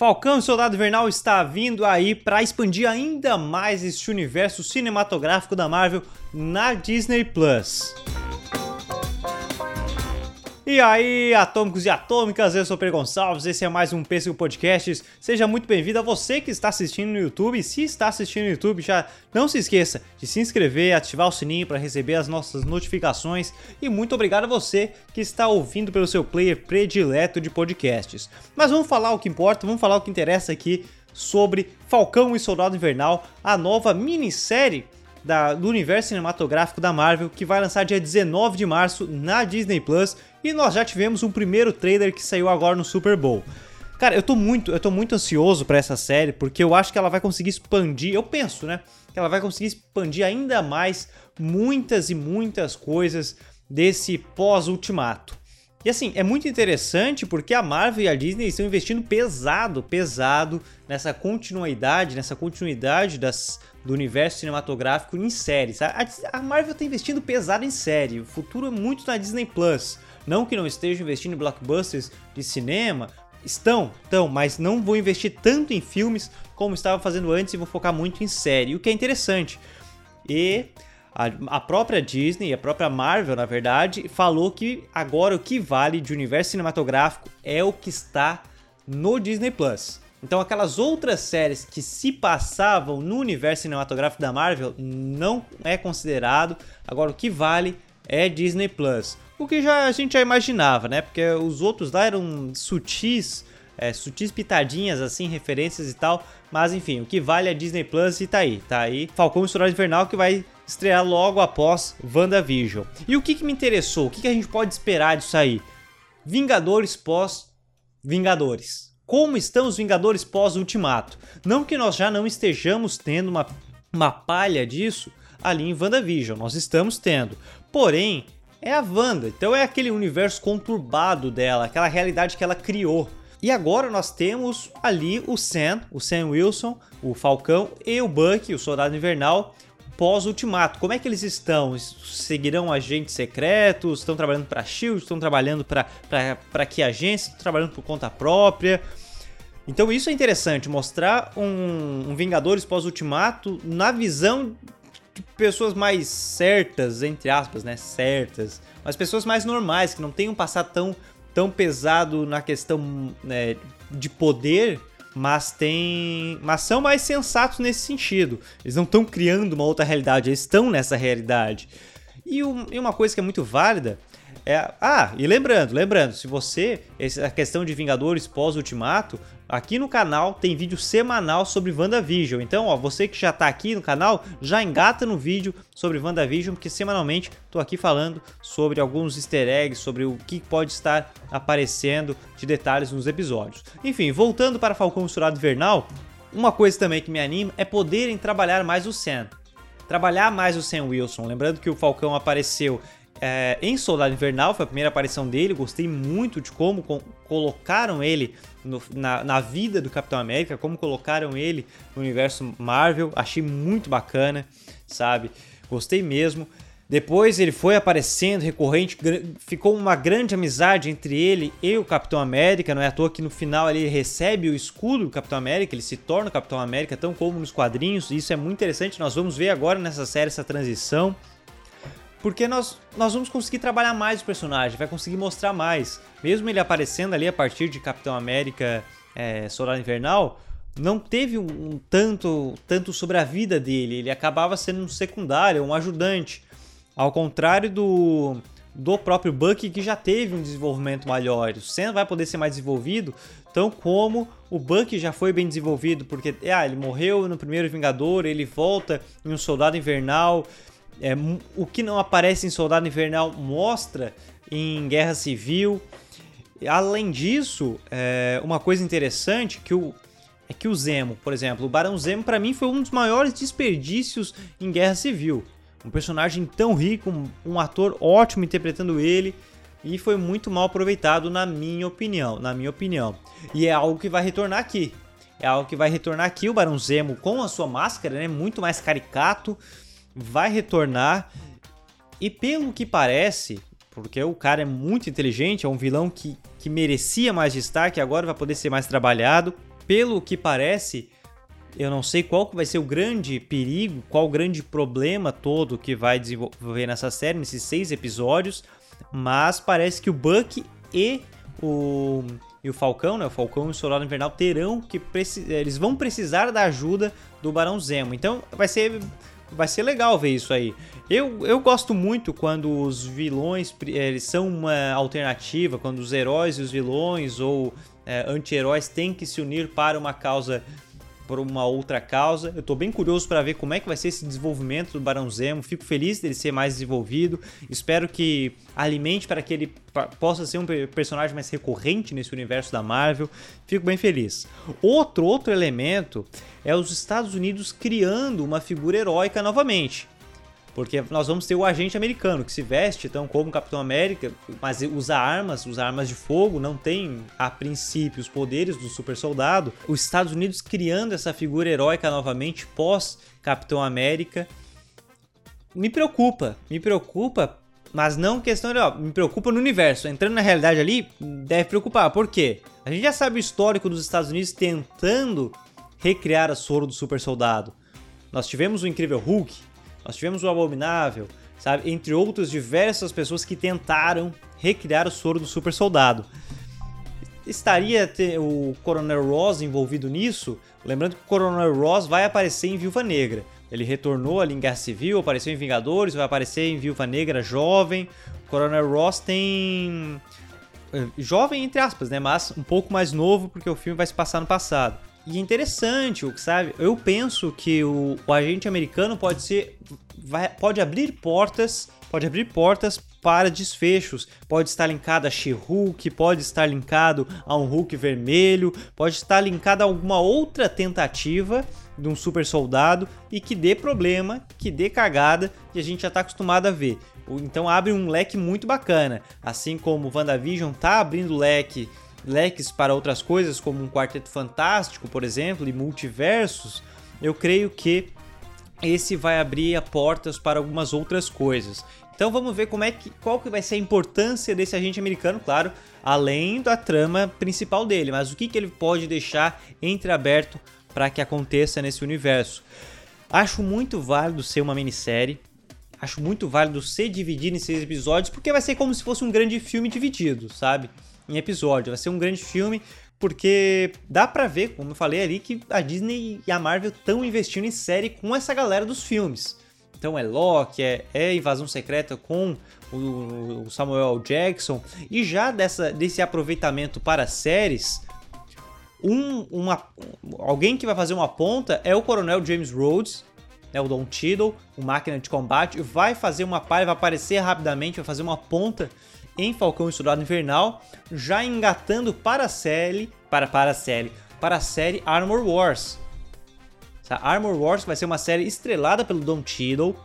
Falcão e Soldado Invernal está vindo aí para expandir ainda mais este universo cinematográfico da Marvel na Disney Plus. E aí, atômicos e atômicas, eu sou Pedro Gonçalves, esse é mais um Pêssego Podcasts. Seja muito bem-vindo a você que está assistindo no YouTube. Se está assistindo no YouTube, já não se esqueça de se inscrever, ativar o sininho para receber as nossas notificações. E muito obrigado a você que está ouvindo pelo seu player predileto de podcasts. Mas vamos falar o que importa, vamos falar o que interessa aqui sobre Falcão e Soldado Invernal, a nova minissérie da, do universo cinematográfico da Marvel, que vai lançar dia 19 de março na Disney Plus. E nós já tivemos um primeiro trailer que saiu agora no Super Bowl. Cara, eu tô muito, eu tô muito ansioso para essa série, porque eu acho que ela vai conseguir expandir, eu penso, né? Que ela vai conseguir expandir ainda mais muitas e muitas coisas desse pós-ultimato. E assim, é muito interessante porque a Marvel e a Disney estão investindo pesado, pesado nessa continuidade, nessa continuidade das, do universo cinematográfico em séries. A, a Marvel está investindo pesado em série, o futuro é muito na Disney Plus. Não que não estejam investindo em blockbusters de cinema, estão, estão, mas não vou investir tanto em filmes como estava fazendo antes e vou focar muito em série, o que é interessante. E a, a própria Disney, a própria Marvel, na verdade, falou que agora o que vale de universo cinematográfico é o que está no Disney Plus. Então aquelas outras séries que se passavam no universo cinematográfico da Marvel não é considerado. Agora o que vale é Disney Plus. O que já, a gente já imaginava, né? Porque os outros lá eram sutis, é, sutis pitadinhas, assim, referências e tal. Mas enfim, o que vale é Disney Plus e tá aí. Tá aí Falcão Estourado Invernal que vai estrear logo após WandaVision. E o que, que me interessou? O que, que a gente pode esperar disso aí? Vingadores pós Vingadores. Como estão os Vingadores pós-Ultimato? Não que nós já não estejamos tendo uma, uma palha disso ali em WandaVision, nós estamos tendo. Porém, é a Wanda, então é aquele universo conturbado dela, aquela realidade que ela criou. E agora nós temos ali o Sam, o Sam Wilson, o Falcão e o Bucky, o Soldado Invernal, pós-ultimato. Como é que eles estão? Seguirão agentes secretos? Estão trabalhando para Shield? Estão trabalhando para que agência? Estão trabalhando por conta própria? Então isso é interessante, mostrar um, um Vingadores pós-ultimato na visão pessoas mais certas, entre aspas, né? Certas, mas pessoas mais normais, que não tenham passado tão, tão pesado na questão né, de poder, mas tem. Mas são mais sensatos nesse sentido. Eles não estão criando uma outra realidade, eles estão nessa realidade. E, um, e uma coisa que é muito válida é, ah, e lembrando, lembrando, se você, essa questão de Vingadores pós-ultimato, aqui no canal tem vídeo semanal sobre WandaVision. Então, ó, você que já tá aqui no canal, já engata no vídeo sobre WandaVision, porque semanalmente tô aqui falando sobre alguns easter eggs, sobre o que pode estar aparecendo de detalhes nos episódios. Enfim, voltando para Falcão Misturado Invernal, uma coisa também que me anima é poderem trabalhar mais o Sam. Trabalhar mais o Sam Wilson. Lembrando que o Falcão apareceu é, em Soldado Invernal, foi a primeira aparição dele, gostei muito de como co colocaram ele no, na, na, vida do Capitão América, como colocaram ele no universo Marvel, achei muito bacana, sabe? Gostei mesmo. Depois ele foi aparecendo recorrente, ficou uma grande amizade entre ele e o Capitão América. Não é à toa que no final ele recebe o escudo do Capitão América, ele se torna o Capitão América, tão como nos quadrinhos. Isso é muito interessante. Nós vamos ver agora nessa série essa transição porque nós, nós vamos conseguir trabalhar mais o personagem, vai conseguir mostrar mais. Mesmo ele aparecendo ali a partir de Capitão América é, Solar Invernal, não teve um, um, tanto, tanto sobre a vida dele, ele acabava sendo um secundário, um ajudante. Ao contrário do, do próprio Bucky, que já teve um desenvolvimento maior. O Sam vai poder ser mais desenvolvido, tão como o Bucky já foi bem desenvolvido, porque ah, ele morreu no primeiro Vingador, ele volta em um Soldado Invernal, é, o que não aparece em Soldado Invernal mostra em Guerra Civil. Além disso, é, uma coisa interessante que o, é que o Zemo, por exemplo, o Barão Zemo para mim foi um dos maiores desperdícios em Guerra Civil. Um personagem tão rico, um, um ator ótimo interpretando ele e foi muito mal aproveitado na minha opinião, na minha opinião. E é algo que vai retornar aqui. É algo que vai retornar aqui o Barão Zemo com a sua máscara, né, muito mais caricato vai retornar e pelo que parece, porque o cara é muito inteligente, é um vilão que, que merecia mais destaque, agora vai poder ser mais trabalhado. pelo que parece, eu não sei qual vai ser o grande perigo, qual o grande problema todo que vai desenvolver nessa série, nesses seis episódios, mas parece que o Buck e o, e o Falcão, né, o Falcão e o Soldado Invernal terão que eles vão precisar da ajuda do Barão Zemo. Então vai ser vai ser legal ver isso aí. Eu, eu gosto muito quando os vilões eles são uma alternativa, quando os heróis e os vilões ou é, anti-heróis têm que se unir para uma causa por uma outra causa. Eu tô bem curioso para ver como é que vai ser esse desenvolvimento do Barão Zemo. Fico feliz dele ser mais desenvolvido. Espero que alimente para que ele possa ser um personagem mais recorrente nesse universo da Marvel. Fico bem feliz. Outro outro elemento é os Estados Unidos criando uma figura heróica novamente. Porque nós vamos ter o agente americano que se veste então como Capitão América, mas usa armas, usa armas de fogo, não tem a princípio os poderes do super soldado. Os Estados Unidos criando essa figura heróica novamente pós Capitão América. Me preocupa, me preocupa, mas não questão de, ó, me preocupa no universo. Entrando na realidade ali, deve preocupar. Por quê? A gente já sabe o histórico dos Estados Unidos tentando recriar a soro do super soldado. Nós tivemos o incrível Hulk, nós tivemos o Abominável, sabe? Entre outras diversas pessoas que tentaram recriar o soro do super soldado. Estaria o Coronel Ross envolvido nisso? Lembrando que o Coronel Ross vai aparecer em Viúva Negra. Ele retornou ali em Guerra Civil, apareceu em Vingadores, vai aparecer em Viúva Negra jovem. O Coronel Ross tem. Eh, jovem, entre aspas, né? Mas um pouco mais novo, porque o filme vai se passar no passado. E é interessante, sabe? Eu penso que o, o agente americano pode ser. Vai, pode abrir portas. Pode abrir portas para desfechos. Pode estar linkado a She-Hulk, pode estar linkado a um Hulk vermelho, pode estar linkado a alguma outra tentativa de um super soldado e que dê problema, que dê cagada, e a gente já está acostumado a ver. Então abre um leque muito bacana. Assim como o WandaVision tá abrindo leque leques para outras coisas, como um quarteto fantástico, por exemplo, e multiversos, eu creio que esse vai abrir portas para algumas outras coisas. Então vamos ver como é que, qual que vai ser a importância desse agente americano, claro, além da trama principal dele, mas o que, que ele pode deixar entreaberto para que aconteça nesse universo. Acho muito válido ser uma minissérie, acho muito válido ser dividido em seis episódios, porque vai ser como se fosse um grande filme dividido, sabe? Em episódio. Vai ser um grande filme porque dá para ver, como eu falei ali, que a Disney e a Marvel estão investindo em série com essa galera dos filmes. Então é Loki, é, é Invasão Secreta com o, o Samuel Jackson e já dessa, desse aproveitamento para séries, um, uma, alguém que vai fazer uma ponta é o Coronel James Rhodes, né, o Don Cheadle, o máquina de combate, vai fazer uma palha, vai aparecer rapidamente, vai fazer uma ponta em Falcão e Soldado Invernal, já engatando para a série, para, para a série, para a série Armor Wars. A Armor Wars vai ser uma série estrelada pelo Don Cheadle,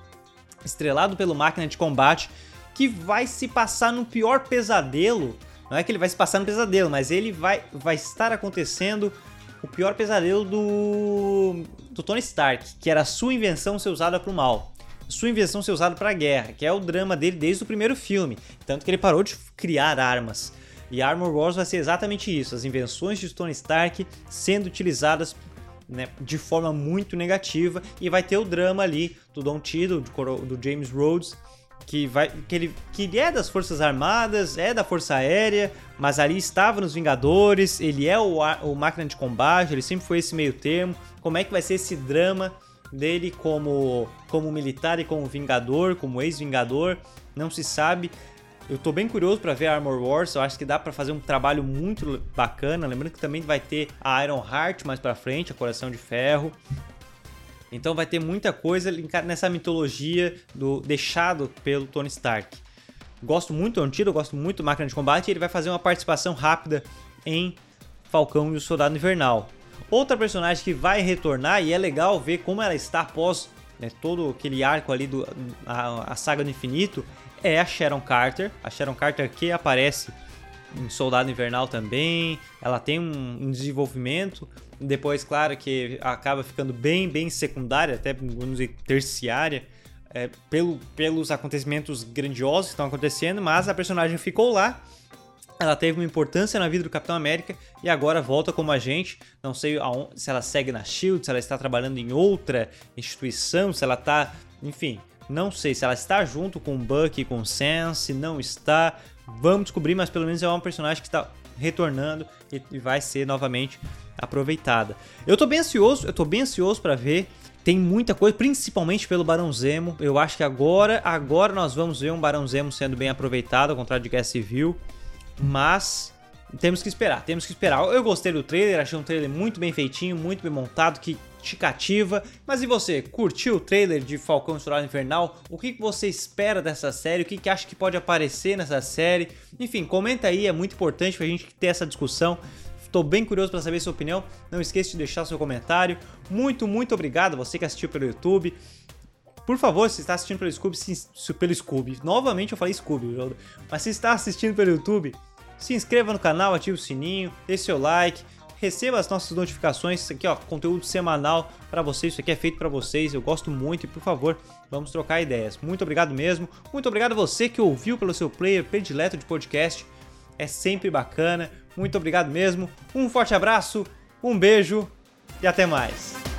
estrelado pelo Máquina de Combate, que vai se passar no pior pesadelo. Não é que ele vai se passar no pesadelo, mas ele vai, vai estar acontecendo o pior pesadelo do, do Tony Stark, que era a sua invenção ser usada para o mal sua invenção ser usada para guerra, que é o drama dele desde o primeiro filme, tanto que ele parou de criar armas. E Armor Wars vai ser exatamente isso, as invenções de Tony Stark sendo utilizadas né, de forma muito negativa e vai ter o drama ali do Don Cheadle, do, James Rhodes, que vai que ele que é das Forças Armadas, é da Força Aérea, mas ali estava nos Vingadores, ele é o, o máquina de combate, ele sempre foi esse meio termo. Como é que vai ser esse drama dele como, como militar e como vingador, como ex-vingador, não se sabe. Eu tô bem curioso para ver Armor Wars, eu acho que dá para fazer um trabalho muito bacana. Lembrando que também vai ter a Iron Heart mais para frente, a Coração de Ferro. Então vai ter muita coisa nessa mitologia do deixado pelo Tony Stark. Gosto muito do Antídoto, gosto muito do Máquina de Combate e ele vai fazer uma participação rápida em Falcão e o Soldado Invernal. Outra personagem que vai retornar e é legal ver como ela está após né, todo aquele arco ali do a, a, saga do infinito é a Sharon Carter. A Sharon Carter que aparece em Soldado Invernal também. Ela tem um, um desenvolvimento. Depois, claro, que acaba ficando bem, bem secundária, até vamos dizer terciária. É, pelo, pelos acontecimentos grandiosos que estão acontecendo, mas a personagem ficou lá ela teve uma importância na vida do Capitão América e agora volta como agente. Não sei se ela segue na Shield, se ela está trabalhando em outra instituição, se ela está, enfim, não sei se ela está junto com o Bucky e com o Sam, se não está. Vamos descobrir, mas pelo menos é uma personagem que está retornando e vai ser novamente aproveitada. Eu tô bem ansioso, eu tô bem ansioso para ver. Tem muita coisa, principalmente pelo Barão Zemo. Eu acho que agora, agora nós vamos ver um Barão Zemo sendo bem aproveitado, ao contrário de Guerra Civil. Mas temos que esperar, temos que esperar. Eu gostei do trailer, achei um trailer muito bem feitinho, muito bem montado, que te cativa. Mas e você, curtiu o trailer de Falcão Estourado Infernal? O que você espera dessa série? O que acha que pode aparecer nessa série? Enfim, comenta aí, é muito importante pra gente ter essa discussão. Estou bem curioso para saber sua opinião. Não esqueça de deixar seu comentário. Muito, muito obrigado você que assistiu pelo YouTube. Por favor, se está assistindo pelo Scooby, se, pelo Scooby, novamente eu falei Scooby, mas se está assistindo pelo YouTube, se inscreva no canal, ative o sininho, dê seu like, receba as nossas notificações, isso aqui ó, conteúdo semanal para vocês, isso aqui é feito para vocês, eu gosto muito e por favor, vamos trocar ideias. Muito obrigado mesmo, muito obrigado a você que ouviu pelo seu player predileto de podcast, é sempre bacana, muito obrigado mesmo, um forte abraço, um beijo e até mais.